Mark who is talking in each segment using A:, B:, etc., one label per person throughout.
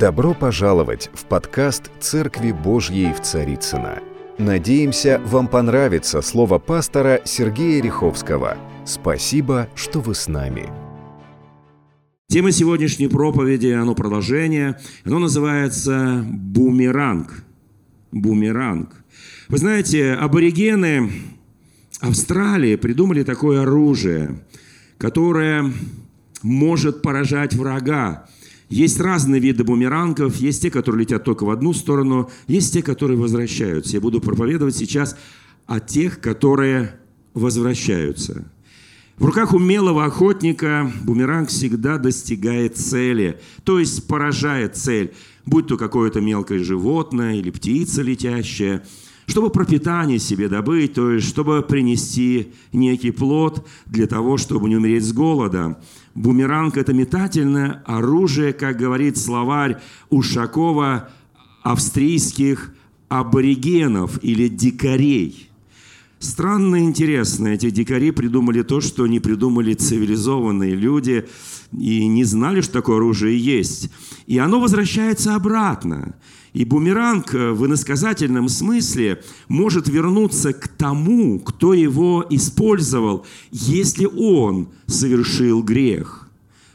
A: Добро пожаловать в подкаст «Церкви Божьей в Царицына. Надеемся, вам понравится слово пастора Сергея Риховского. Спасибо, что вы с нами.
B: Тема сегодняшней проповеди, оно продолжение, оно называется «Бумеранг». Бумеранг. Вы знаете, аборигены Австралии придумали такое оружие, которое может поражать врага. Есть разные виды бумерангов, есть те, которые летят только в одну сторону, есть те, которые возвращаются. Я буду проповедовать сейчас о тех, которые возвращаются. В руках умелого охотника бумеранг всегда достигает цели, то есть поражает цель, будь то какое-то мелкое животное или птица летящая, чтобы пропитание себе добыть, то есть чтобы принести некий плод для того, чтобы не умереть с голода. Бумеранг – это метательное оружие, как говорит словарь Ушакова, австрийских аборигенов или дикарей. Странно интересно, эти дикари придумали то, что не придумали цивилизованные люди и не знали, что такое оружие есть. И оно возвращается обратно. И бумеранг э, в иносказательном смысле может вернуться к тому, кто его использовал, если он совершил грех.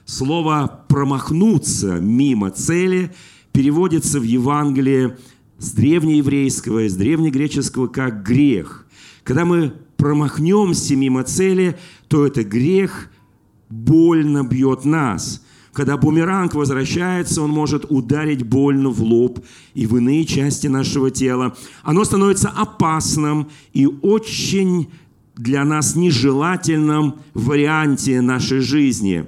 B: Слово «промахнуться мимо цели» переводится в Евангелии с древнееврейского, с древнегреческого как «грех». Когда мы промахнемся мимо цели, то это грех больно бьет нас – когда бумеранг возвращается, он может ударить больно в лоб и в иные части нашего тела. Оно становится опасным и очень для нас нежелательном варианте нашей жизни.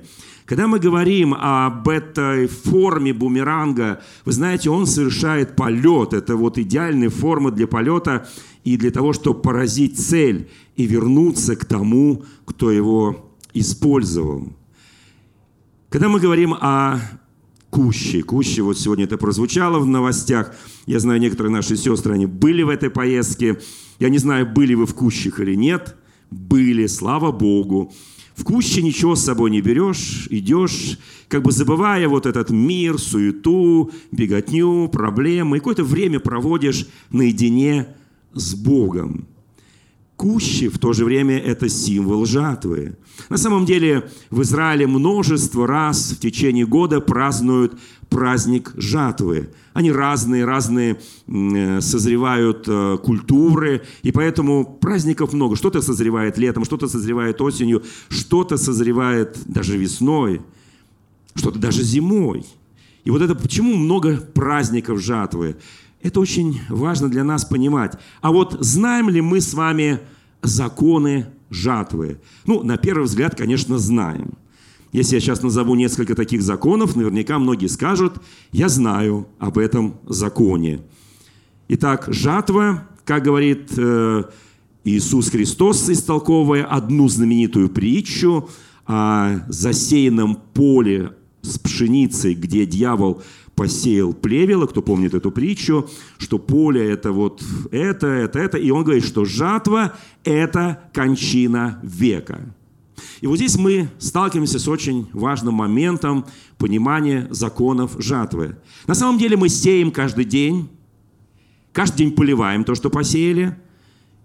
B: Когда мы говорим об этой форме бумеранга, вы знаете, он совершает полет. Это вот идеальная форма для полета и для того, чтобы поразить цель и вернуться к тому, кто его использовал. Когда мы говорим о Куще, Куще, вот сегодня это прозвучало в новостях, я знаю, некоторые наши сестры, они были в этой поездке, я не знаю, были вы в Кущах или нет, были, слава Богу. В Куще ничего с собой не берешь, идешь, как бы забывая вот этот мир, суету, беготню, проблемы, и какое-то время проводишь наедине с Богом. Кущи в то же время это символ жатвы. На самом деле в Израиле множество раз в течение года празднуют праздник жатвы. Они разные, разные э, созревают э, культуры, и поэтому праздников много. Что-то созревает летом, что-то созревает осенью, что-то созревает даже весной, что-то даже зимой. И вот это почему много праздников жатвы? Это очень важно для нас понимать. А вот знаем ли мы с вами законы жатвы? Ну, на первый взгляд, конечно, знаем. Если я сейчас назову несколько таких законов, наверняка многие скажут, я знаю об этом законе. Итак, жатва, как говорит э, Иисус Христос, истолковывая одну знаменитую притчу о засеянном поле с пшеницей, где дьявол посеял плевело, кто помнит эту притчу, что поле это вот это, это, это, и он говорит, что жатва – это кончина века. И вот здесь мы сталкиваемся с очень важным моментом понимания законов жатвы. На самом деле мы сеем каждый день, каждый день поливаем то, что посеяли,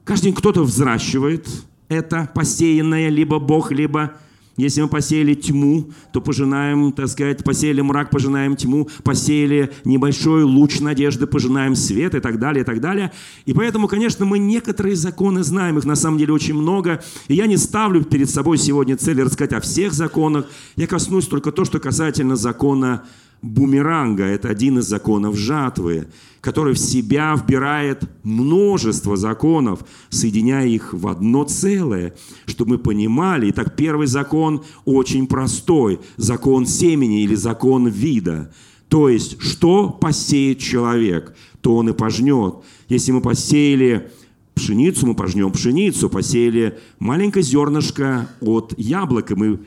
B: каждый день кто-то взращивает это посеянное, либо Бог, либо если мы посеяли тьму, то пожинаем, так сказать, посеяли мрак, пожинаем тьму, посеяли небольшой луч надежды, пожинаем свет и так далее, и так далее. И поэтому, конечно, мы некоторые законы знаем, их на самом деле очень много. И я не ставлю перед собой сегодня цель рассказать о всех законах. Я коснусь только то, что касательно закона бумеранга. Это один из законов жатвы, который в себя вбирает множество законов, соединяя их в одно целое, чтобы мы понимали. Итак, первый закон очень простой. Закон семени или закон вида. То есть, что посеет человек, то он и пожнет. Если мы посеяли пшеницу, мы пожнем пшеницу. Посеяли маленькое зернышко от яблока, мы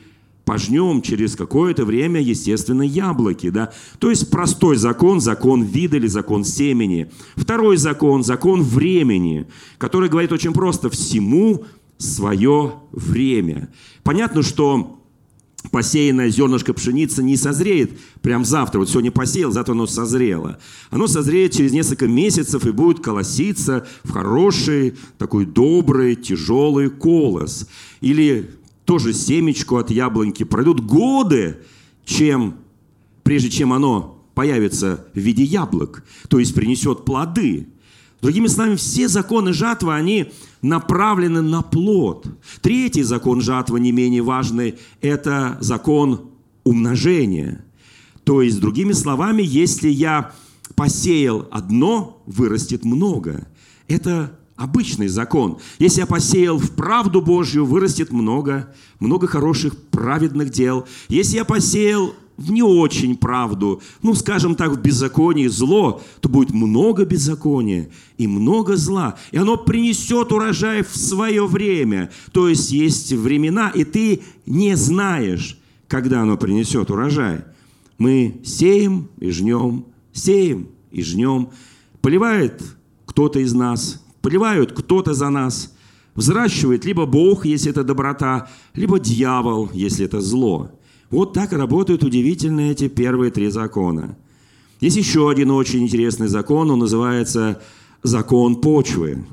B: пожнем через какое-то время, естественно, яблоки. Да? То есть простой закон, закон вида или закон семени. Второй закон, закон времени, который говорит очень просто, всему свое время. Понятно, что посеянное зернышко пшеницы не созреет прям завтра. Вот сегодня посеял, зато оно созрело. Оно созреет через несколько месяцев и будет колоситься в хороший, такой добрый, тяжелый колос. Или тоже семечку от яблоньки. Пройдут годы, чем, прежде чем оно появится в виде яблок, то есть принесет плоды. Другими словами, все законы жатвы, они направлены на плод. Третий закон жатвы, не менее важный, это закон умножения. То есть, другими словами, если я посеял одно, вырастет много. Это обычный закон. Если я посеял в правду Божью, вырастет много, много хороших праведных дел. Если я посеял в не очень правду, ну, скажем так, в беззаконии зло, то будет много беззакония и много зла. И оно принесет урожай в свое время. То есть есть времена, и ты не знаешь, когда оно принесет урожай. Мы сеем и жнем, сеем и жнем. Поливает кто-то из нас, поливают кто-то за нас. Взращивает либо Бог, если это доброта, либо дьявол, если это зло. Вот так работают удивительные эти первые три закона. Есть еще один очень интересный закон, он называется закон почвы.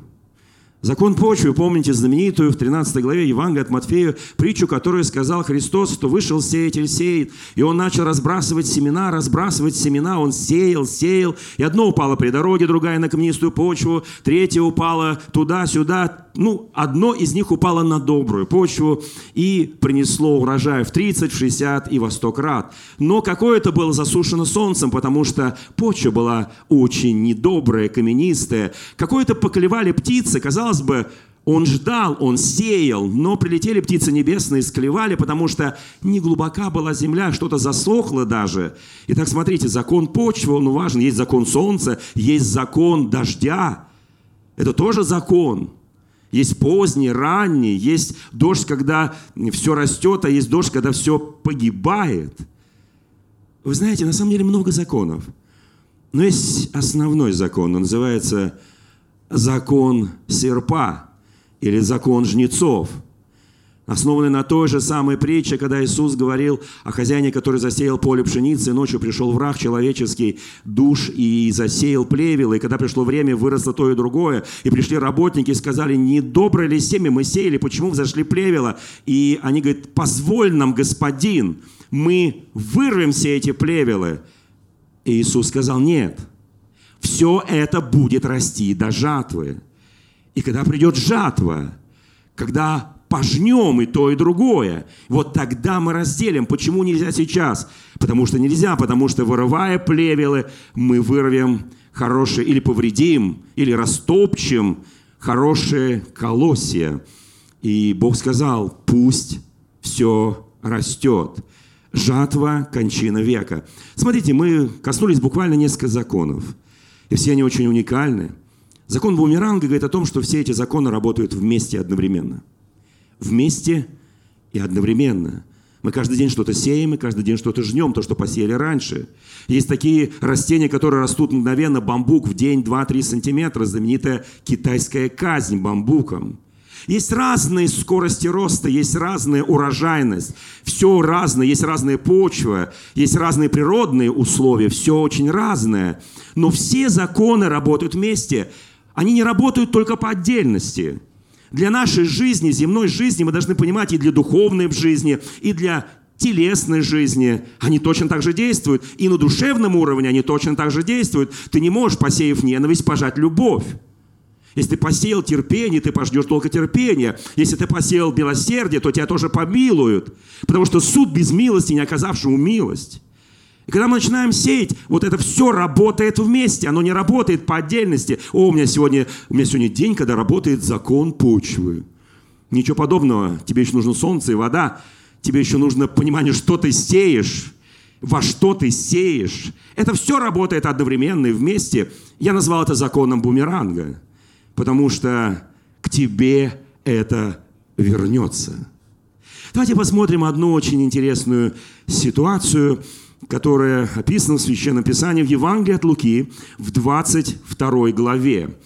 B: Закон почвы, помните знаменитую в 13 главе Евангелия от Матфея притчу, которую сказал Христос, что вышел сеятель сеет, и он начал разбрасывать семена, разбрасывать семена, он сеял, сеял, и одно упало при дороге, другая на каменистую почву, третье упало туда-сюда, ну, одно из них упало на добрую почву и принесло урожай в 30, в 60 и во 100 крат. Но какое-то было засушено солнцем, потому что почва была очень недобрая, каменистая. Какое-то поклевали птицы, казалось казалось бы, он ждал, он сеял, но прилетели птицы небесные, склевали, потому что не глубока была земля, что-то засохло даже. Итак, смотрите, закон почвы, он важен. Есть закон солнца, есть закон дождя. Это тоже закон. Есть поздний, ранний, есть дождь, когда все растет, а есть дождь, когда все погибает. Вы знаете, на самом деле много законов. Но есть основной закон, он называется закон серпа или закон жнецов, основанный на той же самой притче, когда Иисус говорил о хозяине, который засеял поле пшеницы, и ночью пришел враг человеческий, душ, и засеял плевел, и когда пришло время, выросло то и другое, и пришли работники и сказали, не доброе ли семя мы сеяли, почему взошли плевела? И они говорят, позволь нам, господин, мы вырвем все эти плевелы. И Иисус сказал, нет – все это будет расти до жатвы. И когда придет жатва, когда пожнем и то, и другое, вот тогда мы разделим. Почему нельзя сейчас? Потому что нельзя, потому что вырывая плевелы, мы вырвем хорошие, или повредим, или растопчем хорошие колосья. И Бог сказал, пусть все растет. Жатва, кончина века. Смотрите, мы коснулись буквально несколько законов. И все они очень уникальны. Закон бумеранга говорит о том, что все эти законы работают вместе одновременно. Вместе и одновременно. Мы каждый день что-то сеем, и каждый день что-то жнем, то, что посеяли раньше. Есть такие растения, которые растут мгновенно, бамбук в день 2-3 сантиметра, знаменитая китайская казнь бамбуком. Есть разные скорости роста, есть разная урожайность. Все разное, есть разная почва, есть разные природные условия, все очень разное. Но все законы работают вместе. Они не работают только по отдельности. Для нашей жизни, земной жизни, мы должны понимать и для духовной жизни, и для телесной жизни, они точно так же действуют. И на душевном уровне они точно так же действуют. Ты не можешь, посеяв ненависть, пожать любовь. Если ты посеял терпение, ты пождешь только терпения. Если ты посеял милосердие, то тебя тоже помилуют. Потому что суд без милости, не оказавшему милость. И когда мы начинаем сеять, вот это все работает вместе, оно не работает по отдельности. О, у меня сегодня, у меня сегодня день, когда работает закон почвы. Ничего подобного. Тебе еще нужно солнце и вода. Тебе еще нужно понимание, что ты сеешь, во что ты сеешь. Это все работает одновременно и вместе. Я назвал это законом бумеранга потому что к тебе это вернется. Давайте посмотрим одну очень интересную ситуацию, которая описана в Священном Писании в Евангелии от Луки в 22 главе.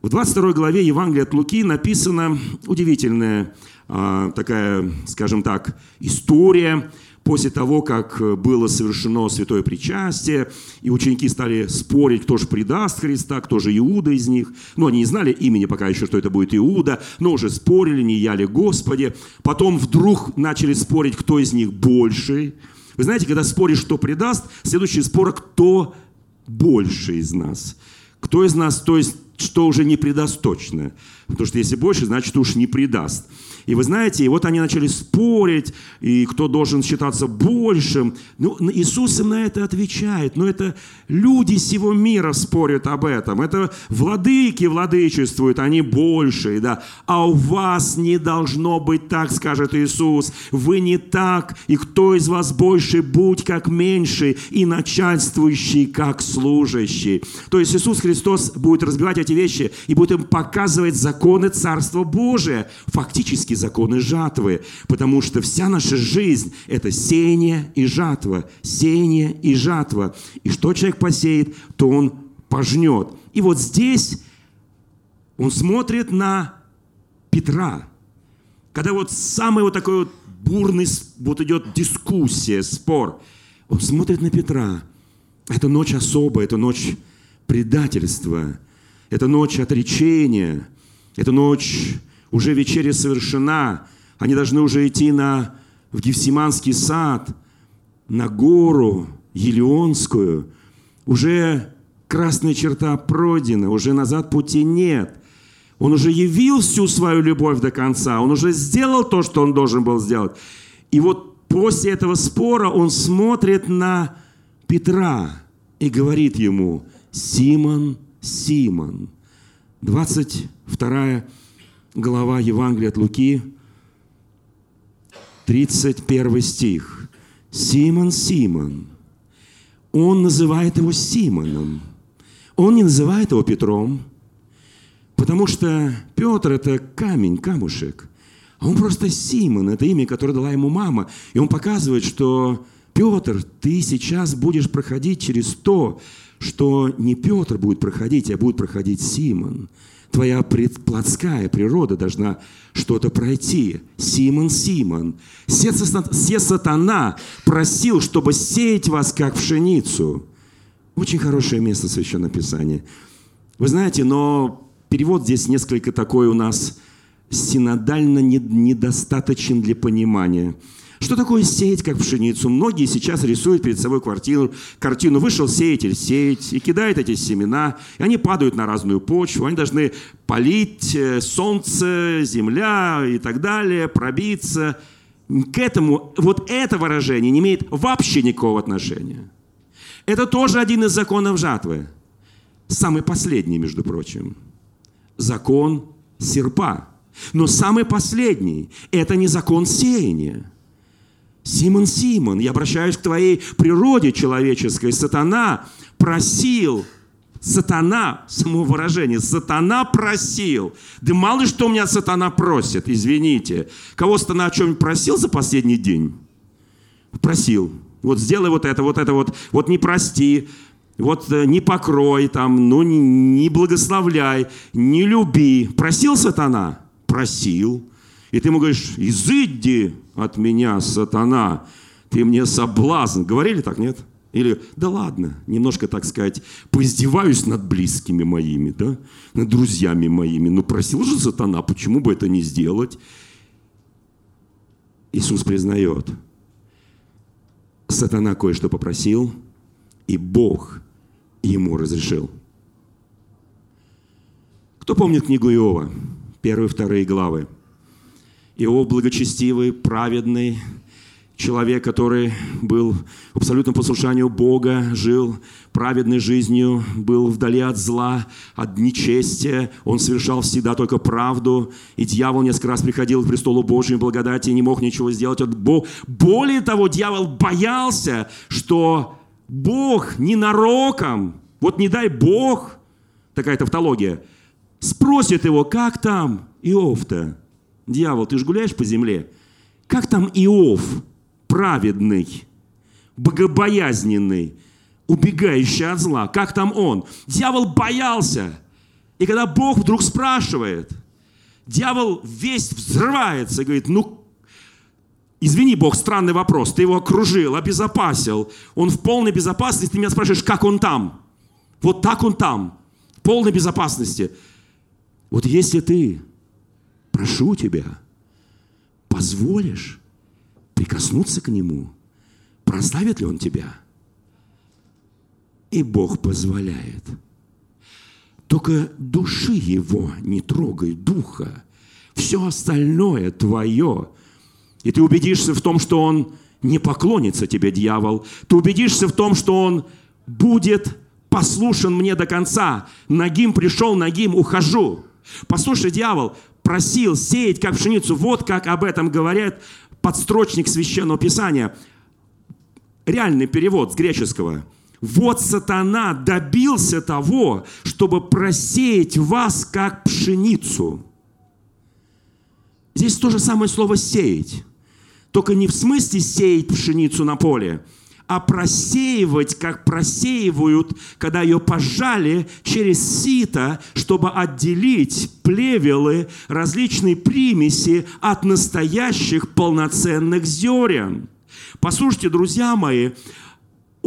B: В 22 главе Евангелия от Луки написана удивительная а, такая, скажем так, история после того, как было совершено святое причастие, и ученики стали спорить, кто же предаст Христа, кто же Иуда из них. Ну, они не знали имени пока еще, что это будет Иуда, но уже спорили, не я ли Господи. Потом вдруг начали спорить, кто из них больший. Вы знаете, когда споришь, кто предаст, следующий спор, кто больше из нас. Кто из нас, то есть, что уже не предаст точно. Потому что если больше, значит, уж не предаст. И вы знаете, и вот они начали спорить, и кто должен считаться большим. Ну, Иисус им на это отвечает. Но это люди всего мира спорят об этом. Это владыки владычествуют, они большие, да. А у вас не должно быть так, скажет Иисус. Вы не так, и кто из вас больше, будь как меньший, и начальствующий, как служащий. То есть Иисус Христос будет разбивать эти вещи и будет им показывать законы Царства Божия. Фактически законы жатвы, потому что вся наша жизнь – это сеяние и жатва, сеяние и жатва. И что человек посеет, то он пожнет. И вот здесь он смотрит на Петра, когда вот самый вот такой вот бурный, вот идет дискуссия, спор, он смотрит на Петра. Это ночь особая, это ночь предательства, это ночь отречения, это ночь уже вечеря совершена, они должны уже идти на, в Гефсиманский сад, на гору Елеонскую. Уже красная черта пройдена, уже назад пути нет. Он уже явил всю свою любовь до конца, он уже сделал то, что он должен был сделать. И вот после этого спора он смотрит на Петра и говорит ему, Симон, Симон. 22 глава Евангелия от Луки, 31 стих. Симон, Симон. Он называет его Симоном. Он не называет его Петром, потому что Петр – это камень, камушек. А он просто Симон, это имя, которое дала ему мама. И он показывает, что Петр, ты сейчас будешь проходить через то, что не Петр будет проходить, а будет проходить Симон. Твоя плотская природа должна что-то пройти. Симон, Симон, все сатана просил, чтобы сеять вас, как пшеницу. Очень хорошее место Священного Писания. Вы знаете, но перевод здесь несколько такой у нас синодально недостаточен для понимания – что такое сеять, как пшеницу? Многие сейчас рисуют перед собой квартиру, картину. Вышел сеятель сеять и кидает эти семена. И они падают на разную почву. Они должны полить э, солнце, земля и так далее, пробиться. К этому вот это выражение не имеет вообще никакого отношения. Это тоже один из законов жатвы. Самый последний, между прочим. Закон серпа. Но самый последний – это не закон сеяния. Симон, Симон, я обращаюсь к твоей природе человеческой. Сатана просил, сатана, само выражение, сатана просил. Да мало ли что у меня сатана просит, извините. Кого сатана о чем просил за последний день? Просил. Вот сделай вот это, вот это вот, вот не прости, вот э, не покрой там, ну не, не благословляй, не люби. Просил сатана? Просил. И ты ему говоришь, изыди от меня, сатана, ты мне соблазн. Говорили так, нет? Или, да ладно, немножко, так сказать, поиздеваюсь над близкими моими, да, над друзьями моими. Ну, просил же сатана, почему бы это не сделать? Иисус признает, сатана кое-что попросил, и Бог ему разрешил. Кто помнит книгу Иова? Первые, вторые главы. Иов благочестивый, праведный, человек, который был в абсолютном послушанию Бога, жил праведной жизнью, был вдали от зла, от нечестия. Он совершал всегда только правду. И дьявол несколько раз приходил к престолу Божьей благодати и не мог ничего сделать. Более того, дьявол боялся, что Бог ненароком, вот не дай Бог, такая тавтология, спросит его, как там Иов-то? Дьявол, ты же гуляешь по земле. Как там Иов, праведный, богобоязненный, убегающий от зла? Как там он? Дьявол боялся. И когда Бог вдруг спрашивает, дьявол весь взрывается и говорит, ну, Извини, Бог, странный вопрос. Ты его окружил, обезопасил. Он в полной безопасности. Ты меня спрашиваешь, как он там? Вот так он там. В полной безопасности. Вот если ты, прошу тебя, позволишь прикоснуться к нему, прославит ли он тебя? И Бог позволяет. Только души его не трогай, духа. Все остальное твое. И ты убедишься в том, что он не поклонится тебе, дьявол. Ты убедишься в том, что он будет послушен мне до конца. Нагим пришел, Нагим ухожу. Послушай, дьявол просил сеять как пшеницу. Вот как об этом говорят подстрочник Священного Писания. Реальный перевод с греческого. Вот сатана добился того, чтобы просеять вас как пшеницу. Здесь то же самое слово «сеять». Только не в смысле сеять пшеницу на поле – а просеивать, как просеивают, когда ее пожали через сито, чтобы отделить плевелы, различные примеси от настоящих полноценных зерен. Послушайте, друзья мои,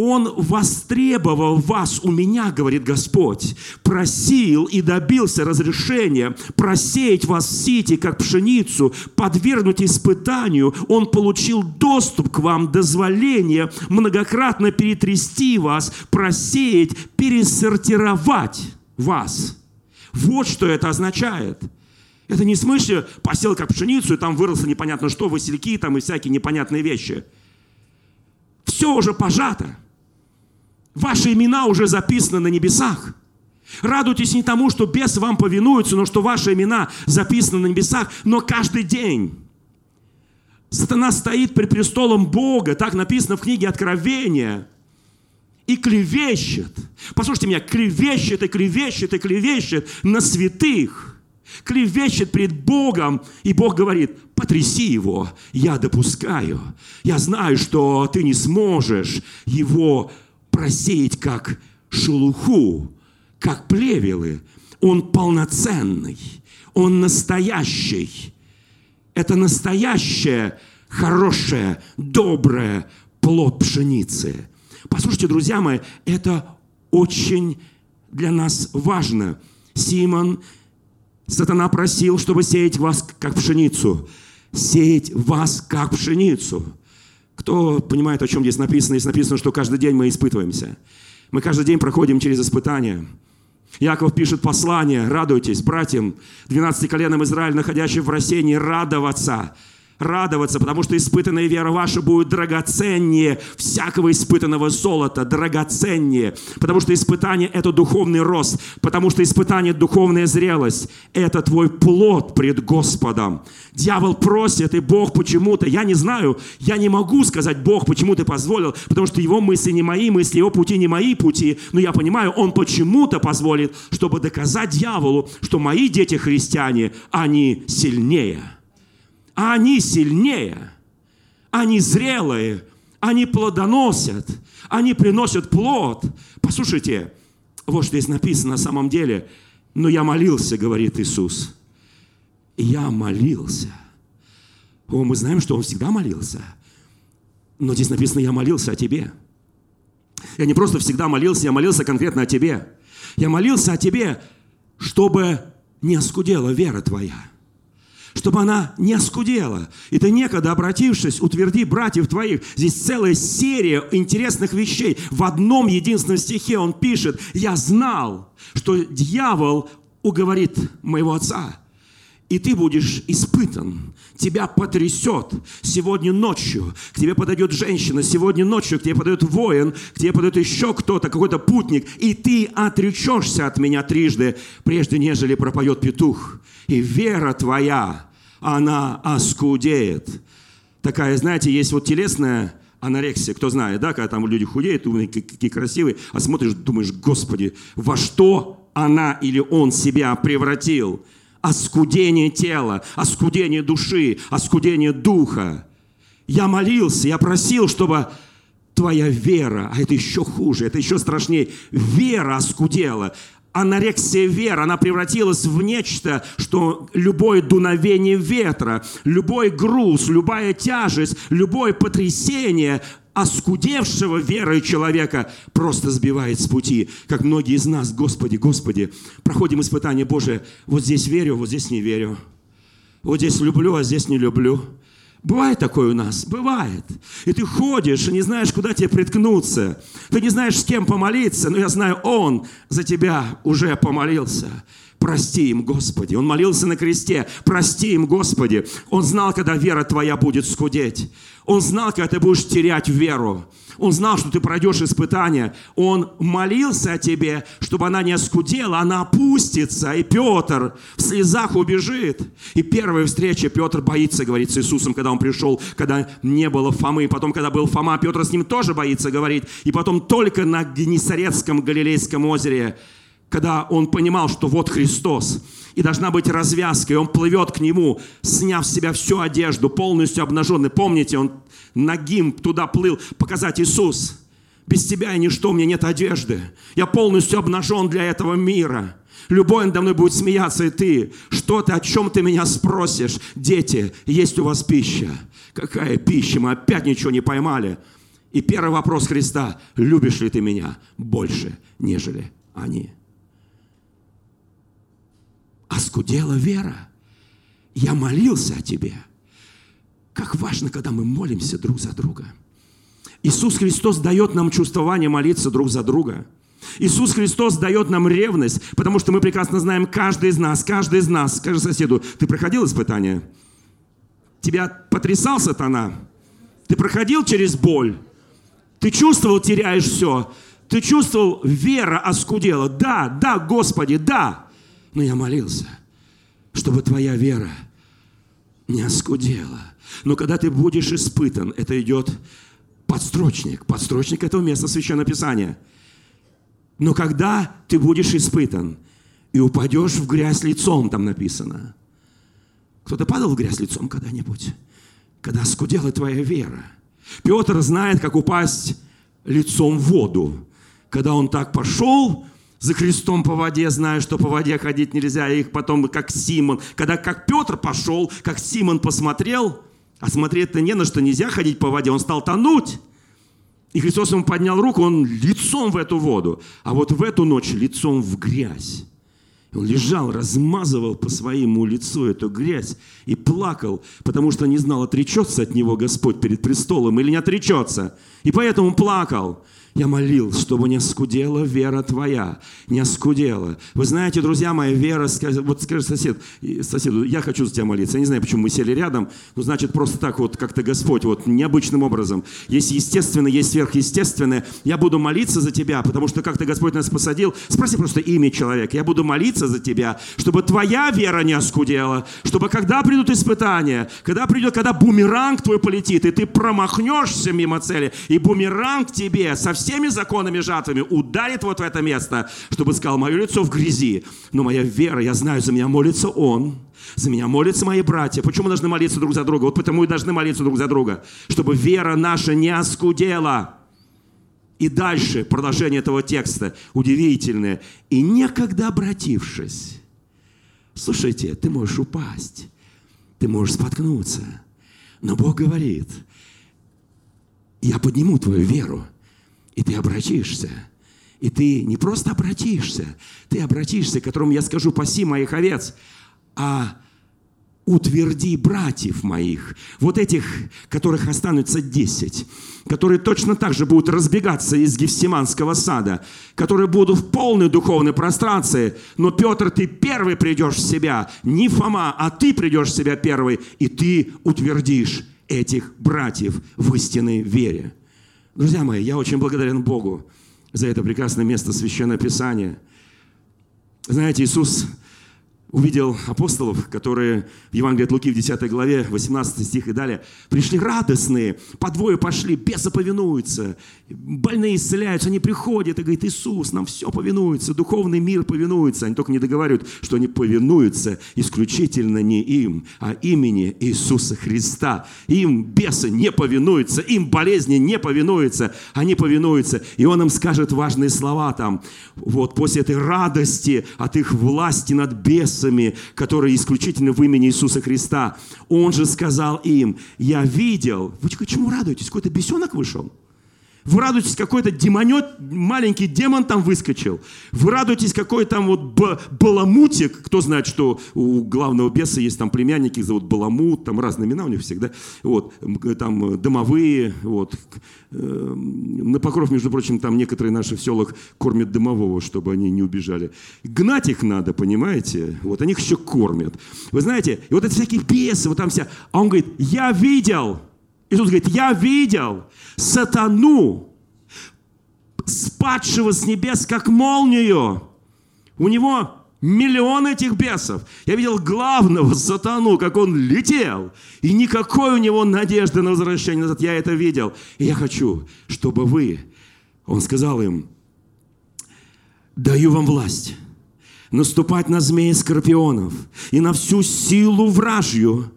B: он востребовал вас у меня, говорит Господь, просил и добился разрешения просеять вас в сити, как пшеницу, подвергнуть испытанию. Он получил доступ к вам, дозволение многократно перетрясти вас, просеять, пересортировать вас. Вот что это означает. Это не в смысле посел как пшеницу, и там выросло непонятно что, васильки там и всякие непонятные вещи. Все уже пожато. Ваши имена уже записаны на небесах. Радуйтесь не тому, что бес вам повинуется, но что ваши имена записаны на небесах, но каждый день. Сатана стоит при престолом Бога, так написано в книге Откровения, и клевещет. Послушайте меня, клевещет и клевещет и клевещет на святых. Клевещет пред Богом, и Бог говорит, потряси его, я допускаю. Я знаю, что ты не сможешь его просеять как шелуху, как плевелы. Он полноценный, он настоящий. Это настоящее, хорошее, доброе плод пшеницы. Послушайте, друзья мои, это очень для нас важно. Симон, сатана просил, чтобы сеять вас как пшеницу. Сеять вас как пшеницу. Кто понимает, о чем здесь написано? Здесь написано, что каждый день мы испытываемся. Мы каждый день проходим через испытания. Яков пишет послание, радуйтесь, братьям, 12 коленам Израиля, находящим в рассеянии, радоваться – радоваться, потому что испытанная вера ваша будет драгоценнее всякого испытанного золота, драгоценнее, потому что испытание – это духовный рост, потому что испытание – духовная зрелость, это твой плод пред Господом. Дьявол просит, и Бог почему-то, я не знаю, я не могу сказать, Бог, почему ты позволил, потому что его мысли не мои мысли, его пути не мои пути, но я понимаю, он почему-то позволит, чтобы доказать дьяволу, что мои дети христиане, они сильнее а они сильнее, они зрелые, они плодоносят, они приносят плод. Послушайте, вот что здесь написано на самом деле. Но я молился, говорит Иисус. Я молился. О, мы знаем, что Он всегда молился. Но здесь написано, я молился о тебе. Я не просто всегда молился, я молился конкретно о тебе. Я молился о тебе, чтобы не оскудела вера твоя чтобы она не оскудела. И ты некогда, обратившись, утверди братьев твоих. Здесь целая серия интересных вещей. В одном единственном стихе он пишет, я знал, что дьявол уговорит моего отца, и ты будешь испытан. Тебя потрясет сегодня ночью. К тебе подойдет женщина, сегодня ночью к тебе подойдет воин, к тебе подойдет еще кто-то, какой-то путник, и ты отречешься от меня трижды, прежде нежели пропоет петух. И вера твоя, она оскудеет. Такая, знаете, есть вот телесная анорексия, кто знает, да, когда там люди худеют, какие красивые, а смотришь, думаешь, Господи, во что она или он себя превратил? Оскудение тела, оскудение души, оскудение духа. Я молился, я просил, чтобы твоя вера, а это еще хуже, это еще страшнее, вера оскудела. анорексия веры, она превратилась в нечто, что любое дуновение ветра, любой груз, любая тяжесть, любое потрясение оскудевшего верой человека просто сбивает с пути. Как многие из нас, Господи, Господи, проходим испытание Божие, вот здесь верю, вот здесь не верю. Вот здесь люблю, а здесь не люблю. Бывает такое у нас? Бывает. И ты ходишь и не знаешь, куда тебе приткнуться. Ты не знаешь, с кем помолиться, но я знаю, Он за тебя уже помолился. Прости им, Господи. Он молился на кресте. Прости им, Господи. Он знал, когда вера твоя будет скудеть. Он знал, когда ты будешь терять веру. Он знал, что ты пройдешь испытание. Он молился о тебе, чтобы она не оскудела, она опустится. И Петр в слезах убежит. И первая встреча Петр боится говорить с Иисусом, когда он пришел, когда не было Фомы. Потом, когда был Фома, Петр с ним тоже боится говорить. И потом только на Генесарецком Галилейском озере когда он понимал, что вот Христос, и должна быть развязка, и он плывет к нему, сняв с себя всю одежду, полностью обнаженный. Помните, он нагим туда плыл, показать Иисус. Без тебя я ничто, у меня нет одежды. Я полностью обнажен для этого мира. Любой надо мной будет смеяться, и ты. Что ты, о чем ты меня спросишь? Дети, есть у вас пища? Какая пища? Мы опять ничего не поймали. И первый вопрос Христа. Любишь ли ты меня больше, нежели они? Оскудела вера. Я молился о тебе. Как важно, когда мы молимся друг за друга. Иисус Христос дает нам чувствование молиться друг за друга. Иисус Христос дает нам ревность, потому что мы прекрасно знаем, каждый из нас, каждый из нас, скажи соседу, ты проходил испытание? Тебя потрясал сатана? Ты проходил через боль? Ты чувствовал, теряешь все? Ты чувствовал, вера оскудела? Да, да, Господи, да. Но я молился, чтобы твоя вера не оскудела. Но когда ты будешь испытан, это идет подстрочник. Подстрочник этого места Священного Писания. Но когда ты будешь испытан и упадешь в грязь лицом, там написано. Кто-то падал в грязь лицом когда-нибудь? Когда оскудела твоя вера. Петр знает, как упасть лицом в воду. Когда он так пошел, за Христом по воде, зная, что по воде ходить нельзя, и их потом, как Симон, когда как Петр пошел, как Симон посмотрел, а смотреть-то не на что, нельзя ходить по воде, он стал тонуть. И Христос ему поднял руку, он лицом в эту воду, а вот в эту ночь лицом в грязь. Он лежал, размазывал по своему лицу эту грязь и плакал, потому что не знал, отречется от него Господь перед престолом или не отречется. И поэтому плакал. Я молил, чтобы не скудела вера твоя, не скудела. Вы знаете, друзья мои, вера, вот скажи сосед, соседу, я хочу за тебя молиться. Я не знаю, почему мы сели рядом, но значит просто так вот как-то Господь, вот необычным образом. Есть естественное, есть сверхъестественное. Я буду молиться за тебя, потому что как-то Господь нас посадил. Спроси просто имя человека. Я буду молиться за тебя, чтобы твоя вера не оскудела, чтобы когда придут испытания, когда придет, когда бумеранг твой полетит, и ты промахнешься мимо цели, и бумеранг тебе со всеми законами жатвами ударит вот в это место, чтобы сказал, мое лицо в грязи, но моя вера, я знаю, за меня молится Он, за меня молятся мои братья. Почему мы должны молиться друг за друга? Вот потому и должны молиться друг за друга, чтобы вера наша не оскудела. И дальше продолжение этого текста удивительное. И некогда обратившись, слушайте, ты можешь упасть, ты можешь споткнуться, но Бог говорит, я подниму твою веру, и ты обратишься. И ты не просто обратишься, ты обратишься, которому я скажу, паси моих овец, а утверди братьев моих, вот этих, которых останутся десять, которые точно так же будут разбегаться из Гефсиманского сада, которые будут в полной духовной прострации, но, Петр, ты первый придешь в себя, не Фома, а ты придешь в себя первый, и ты утвердишь этих братьев в истинной вере. Друзья мои, я очень благодарен Богу за это прекрасное место Священного Писания. Знаете, Иисус увидел апостолов, которые в Евангелии от Луки в 10 главе, 18 стих и далее, пришли радостные, по двое пошли, бесы повинуются, больные исцеляются, они приходят и говорят, Иисус, нам все повинуется, духовный мир повинуется. Они только не договаривают, что они повинуются исключительно не им, а имени Иисуса Христа. Им бесы не повинуются, им болезни не повинуются, они повинуются. И Он им скажет важные слова там, вот после этой радости от их власти над бесами, которые исключительно в имени Иисуса Христа. Он же сказал им, я видел, вы почему радуетесь, какой-то бесенок вышел? Вы радуетесь, какой-то демонет, маленький демон там выскочил. Вы радуетесь, какой там вот баламутик. Кто знает, что у главного беса есть там племянники, зовут Баламут, там разные имена у них всегда. Вот, там домовые, вот. Эм, на покров, между прочим, там некоторые наши в селах кормят домового, чтобы они не убежали. Гнать их надо, понимаете? Вот, они их еще кормят. Вы знаете, и вот эти всякие бесы, вот там вся... А он говорит, я видел, Иисус говорит, я видел сатану, спадшего с небес, как молнию. У него миллион этих бесов. Я видел главного сатану, как он летел. И никакой у него надежды на возвращение назад. Я это видел. И я хочу, чтобы вы, он сказал им, даю вам власть наступать на змеи скорпионов и на всю силу вражью,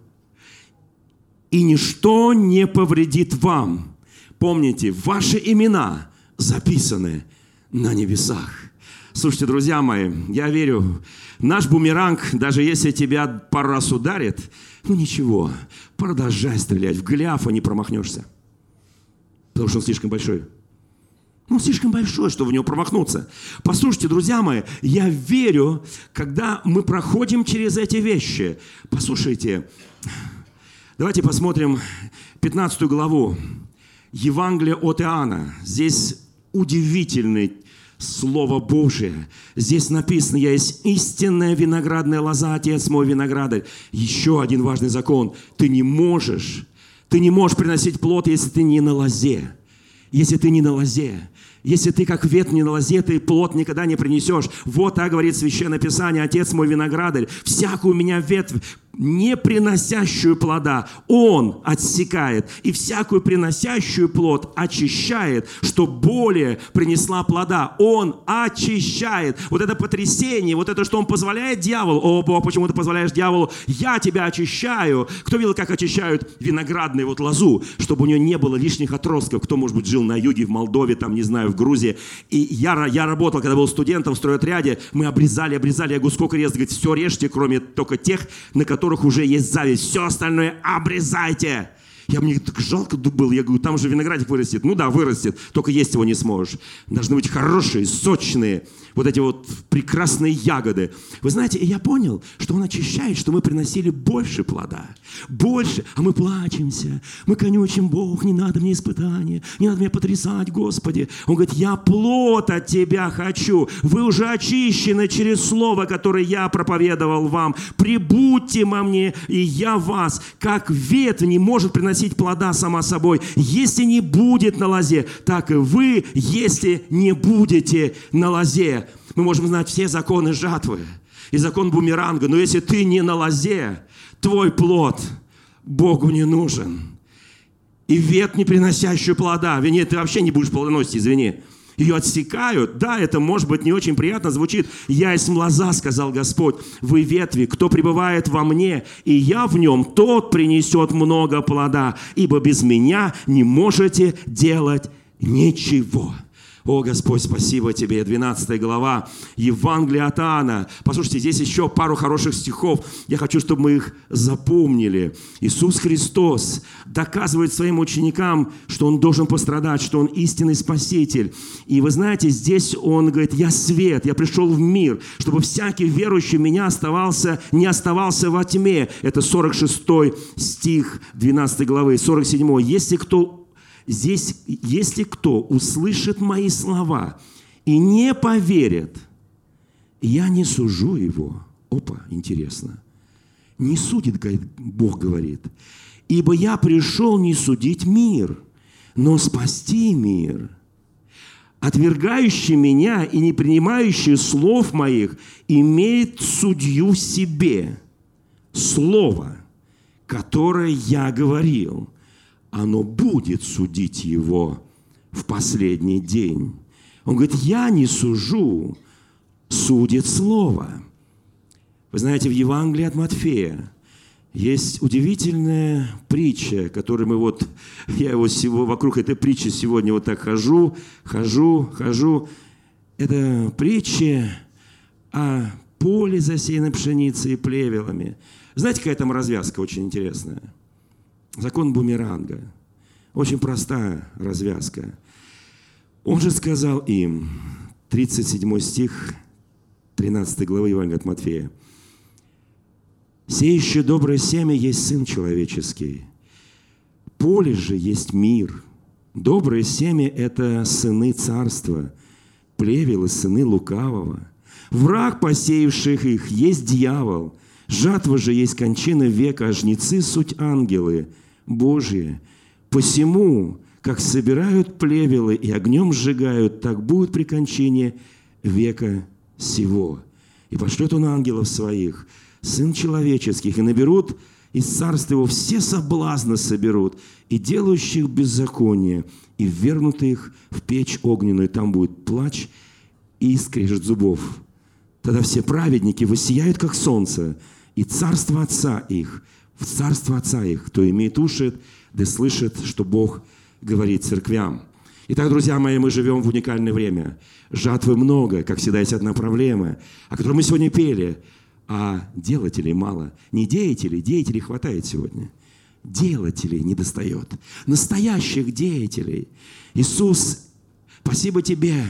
B: и ничто не повредит вам. Помните, ваши имена записаны на небесах. Слушайте, друзья мои, я верю, наш бумеранг, даже если тебя пару раз ударит, ну ничего, продолжай стрелять. В Голиафа не промахнешься, потому что он слишком большой. Он слишком большой, чтобы в него промахнуться. Послушайте, друзья мои, я верю, когда мы проходим через эти вещи. Послушайте, Давайте посмотрим 15 главу Евангелия от Иоанна. Здесь удивительное Слово Божие. Здесь написано, я есть истинная виноградная лоза, Отец мой виноградарь. Еще один важный закон. Ты не можешь, ты не можешь приносить плод, если ты не на лозе. Если ты не на лозе. Если ты как ветвь не на лозе, ты плод никогда не принесешь. Вот так говорит Священное Писание, Отец мой виноградарь. Всякую меня ветвь не приносящую плода, Он отсекает, и всякую приносящую плод очищает, что более принесла плода. Он очищает. Вот это потрясение, вот это, что Он позволяет дьяволу. О, Бог, почему ты позволяешь дьяволу? Я тебя очищаю. Кто видел, как очищают виноградную вот лозу, чтобы у нее не было лишних отростков? Кто, может быть, жил на юге, в Молдове, там, не знаю, в Грузии. И я, я работал, когда был студентом в стройотряде, мы обрезали, обрезали. Я говорю, сколько резать? Говорит, все режьте, кроме только тех, на которые которых уже есть зависть. Все остальное обрезайте. Я мне так жалко был. Я говорю, там же виноградик вырастет. Ну да, вырастет, только есть его не сможешь. Должны быть хорошие, сочные, вот эти вот прекрасные ягоды. Вы знаете, я понял, что Он очищает, что мы приносили больше плода. Больше. А мы плачемся. Мы конючим, Бог, не надо мне испытания. Не надо меня потрясать, Господи. Он говорит, я плод от Тебя хочу. Вы уже очищены через Слово, которое я проповедовал вам. Прибудьте во мне, и я вас. Как ветвь не может приносить плода сама собой, если не будет на лозе, так и вы, если не будете на лозе. Мы можем знать все законы жатвы и закон бумеранга, но если ты не на лозе, твой плод Богу не нужен. И вет, не приносящую плода, вине ты вообще не будешь плодоносить, извини. Ее отсекают. Да, это может быть не очень приятно звучит. «Я есть лоза», сказал Господь. «Вы ветви, кто пребывает во мне, и я в нем, тот принесет много плода, ибо без меня не можете делать ничего». О, Господь, спасибо Тебе. 12 глава Евангелия от Иоанна. Послушайте, здесь еще пару хороших стихов. Я хочу, чтобы мы их запомнили. Иисус Христос доказывает своим ученикам, что Он должен пострадать, что Он истинный Спаситель. И вы знаете, здесь Он говорит, я свет, я пришел в мир, чтобы всякий верующий меня оставался, не оставался во тьме. Это 46 стих 12 главы, 47. Если кто Здесь, если кто услышит мои слова и не поверит, я не сужу его. Опа, интересно. Не судит, Бог говорит. Ибо я пришел не судить мир, но спасти мир. отвергающий меня и не принимающий слов моих, имеет судью в себе. Слово, которое я говорил, оно будет судить его в последний день. Он говорит, я не сужу, судит Слово. Вы знаете, в Евангелии от Матфея есть удивительная притча, которую мы вот, я его всего вокруг этой притчи сегодня вот так хожу, хожу, хожу. Это притча о поле, засеянной пшеницей и плевелами. Знаете, какая там развязка очень интересная? Закон бумеранга. Очень простая развязка. Он же сказал им, 37 стих 13 главы Евангелия от Матфея, «Сеющее доброе семя есть Сын Человеческий, поле же есть мир. Доброе семя – это сыны царства, плевелы – сыны лукавого. Враг, посеявших их, есть дьявол. Жатва же есть кончина века, а жнецы – суть ангелы Божьи. Посему, как собирают плевелы и огнем сжигают, так будет при кончине века сего. И пошлет он ангелов своих, сын человеческих, и наберут из царства его все соблазны соберут, и делающих беззаконие, и вернутых в печь огненную, там будет плач и скрежет зубов. Тогда все праведники воссияют, как солнце, и царство Отца их, в царство Отца их, кто имеет уши, да слышит, что Бог говорит церквям. Итак, друзья мои, мы живем в уникальное время. Жатвы много, как всегда есть одна проблема, о которой мы сегодня пели, а делателей мало. Не деятелей, деятелей хватает сегодня. Делателей не достает. Настоящих деятелей. Иисус, спасибо Тебе,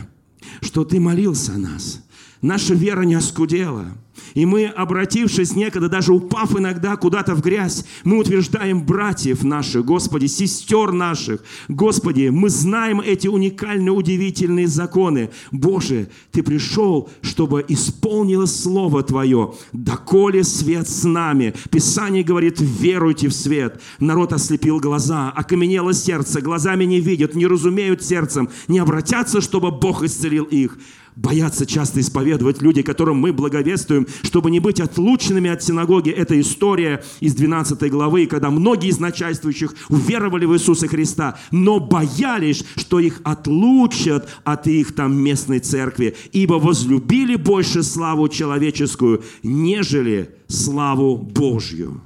B: что Ты молился о нас. Наша вера не оскудела. И мы, обратившись некогда, даже упав иногда куда-то в грязь, мы утверждаем братьев наших, Господи, сестер наших. Господи, мы знаем эти уникальные, удивительные законы. Боже, Ты пришел, чтобы исполнилось Слово Твое. Доколе свет с нами. Писание говорит, веруйте в свет. Народ ослепил глаза, окаменело сердце, глазами не видят, не разумеют сердцем, не обратятся, чтобы Бог исцелил их боятся часто исповедовать люди, которым мы благовествуем, чтобы не быть отлученными от синагоги. Это история из 12 главы, когда многие из начальствующих уверовали в Иисуса Христа, но боялись, что их отлучат от их там местной церкви, ибо возлюбили больше славу человеческую, нежели славу Божью.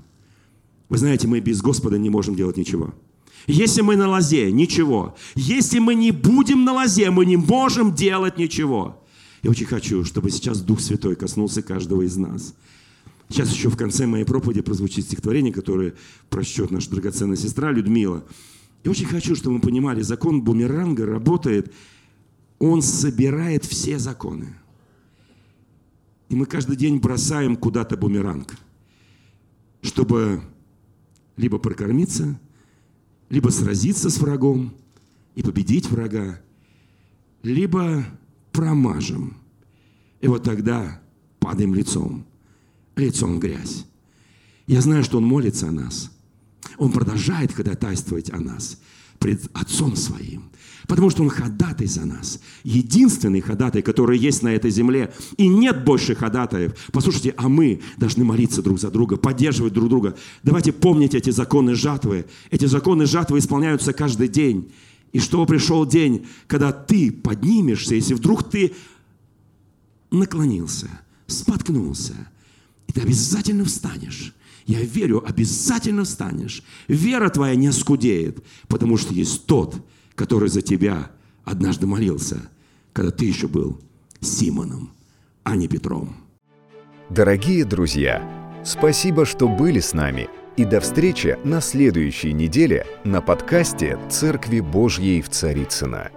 B: Вы знаете, мы без Господа не можем делать ничего. Если мы на лозе, ничего. Если мы не будем на лозе, мы не можем делать ничего. Я очень хочу, чтобы сейчас Дух Святой коснулся каждого из нас. Сейчас еще в конце моей проповеди прозвучит стихотворение, которое прочтет наша драгоценная сестра Людмила. Я очень хочу, чтобы мы понимали, закон бумеранга работает, он собирает все законы. И мы каждый день бросаем куда-то бумеранг, чтобы либо прокормиться, либо сразиться с врагом и победить врага, либо промажем. И вот тогда падаем лицом, лицом в грязь. Я знаю, что Он молится о нас. Он продолжает ходатайствовать о нас пред Отцом Своим. Потому что Он ходатай за нас. Единственный ходатай, который есть на этой земле. И нет больше ходатаев. Послушайте, а мы должны молиться друг за друга, поддерживать друг друга. Давайте помнить эти законы жатвы. Эти законы жатвы исполняются каждый день. И чтобы пришел день, когда ты поднимешься, если вдруг ты наклонился, споткнулся, и ты обязательно встанешь. Я верю, обязательно встанешь. Вера твоя не скудеет, потому что есть тот, который за тебя однажды молился, когда ты еще был Симоном, а не Петром.
A: Дорогие друзья, спасибо, что были с нами. И до встречи на следующей неделе на подкасте «Церкви Божьей в Царицына.